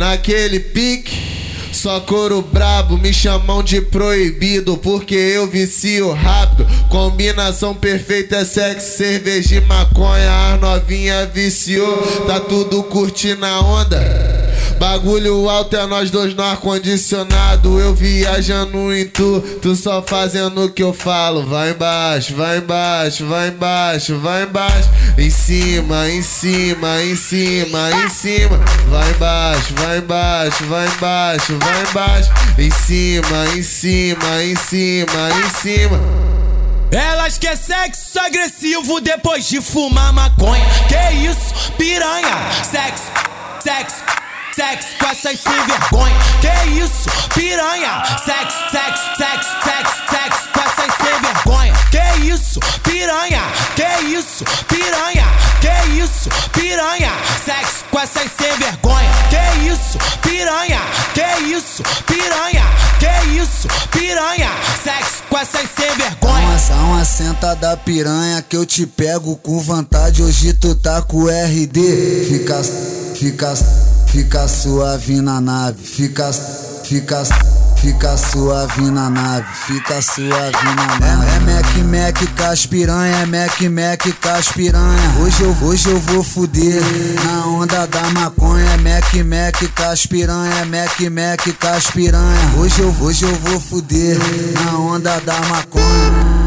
naquele pique. Só couro brabo, me chamam de proibido Porque eu vicio rápido Combinação perfeita é sexo, cerveja e maconha As novinha viciou, tá tudo curtindo a onda Bagulho alto é nós dois no ar-condicionado. Eu viajando em tu, tu só fazendo o que eu falo. Vai embaixo, vai embaixo, vai embaixo, vai embaixo. Em cima, em cima, em cima, em cima. Vai embaixo, vai embaixo, vai embaixo, vai embaixo. Em cima, em cima, em cima, em cima. Elas quer sexo agressivo depois de fumar maconha. Que isso, piranha? Sexo, sexo sexo com essas sem vergonha. Que isso, piranha? Sexo, sexo, sexo, sexo, sexo com essas sem vergonha. Que isso, piranha? Que isso, piranha? Que isso, piranha? Sexo com essas sem vergonha. Que isso, piranha? Que isso, piranha? Que isso, piranha? Sexo com essas sem vergonha. Uma, uma senta da piranha que eu te pego com vontade. Hoje tu tá com RD. Fica, fica Fica suave na nave, fica, fica, fica suave na nave, fica suave na nave. É, é Mac Mac caspiranha, é Mac Mac caspiranha. Hoje eu, hoje eu vou fuder na onda da maconha. É Mac Mac caspiranha, é Mac Mac caspiranha. Hoje eu, hoje eu vou fuder na onda da maconha.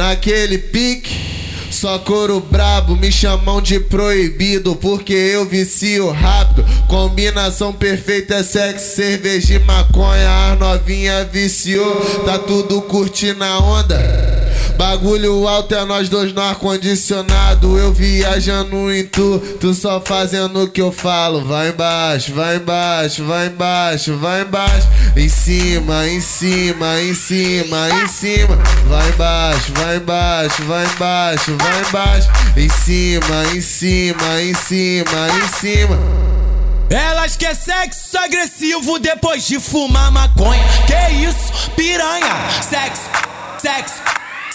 Naquele pique. Só couro brabo, me chamam de proibido Porque eu vicio rápido Combinação perfeita é sexo, cerveja e maconha As novinha viciou, tá tudo curtindo a onda Bagulho alto é nós dois no ar-condicionado. Eu viajando em tu, tu só fazendo o que eu falo. Vai embaixo, vai embaixo, vai embaixo, vai embaixo. Em cima, em cima, em cima, em cima. Vai embaixo, vai embaixo, vai embaixo, vai embaixo. Em cima, em cima, em cima, em cima. Elas quer sexo agressivo depois de fumar maconha. Que isso, piranha? Sexo, sexo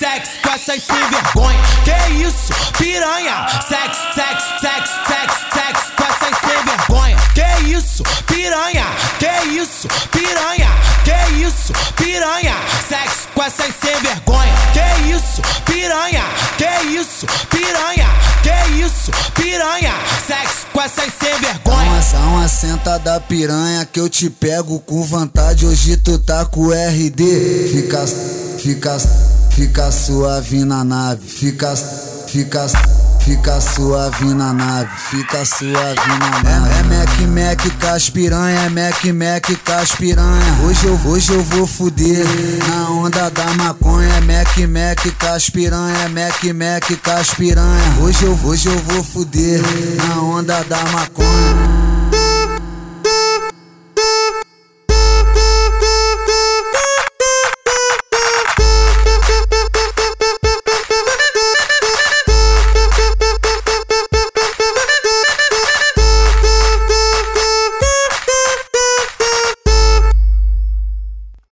sexo com essas sem vergonha. Que isso, piranha? Sexo, sexo, sexo, sexo, sexo com essas sem vergonha. Que isso, piranha? Que isso, piranha? Que isso, piranha? Sexo com essas sem vergonha. Que isso, piranha? Que isso, piranha? Que isso, piranha? Sexo com essas sem vergonha. Uma, uma senta da piranha que eu te pego com vontade. Hoje tu tá com RD. Fica, fica Fica suave na nave, fica, fica, fica suave na nave, fica suave na nave. É, é Mac Mac caspiranha, é Mac Mac caspiranha. Hoje eu, hoje eu vou fuder na onda da maconha. É Mac Mac caspiranha, é Mac Mac caspiranha. Hoje eu, hoje eu vou fuder na onda da maconha.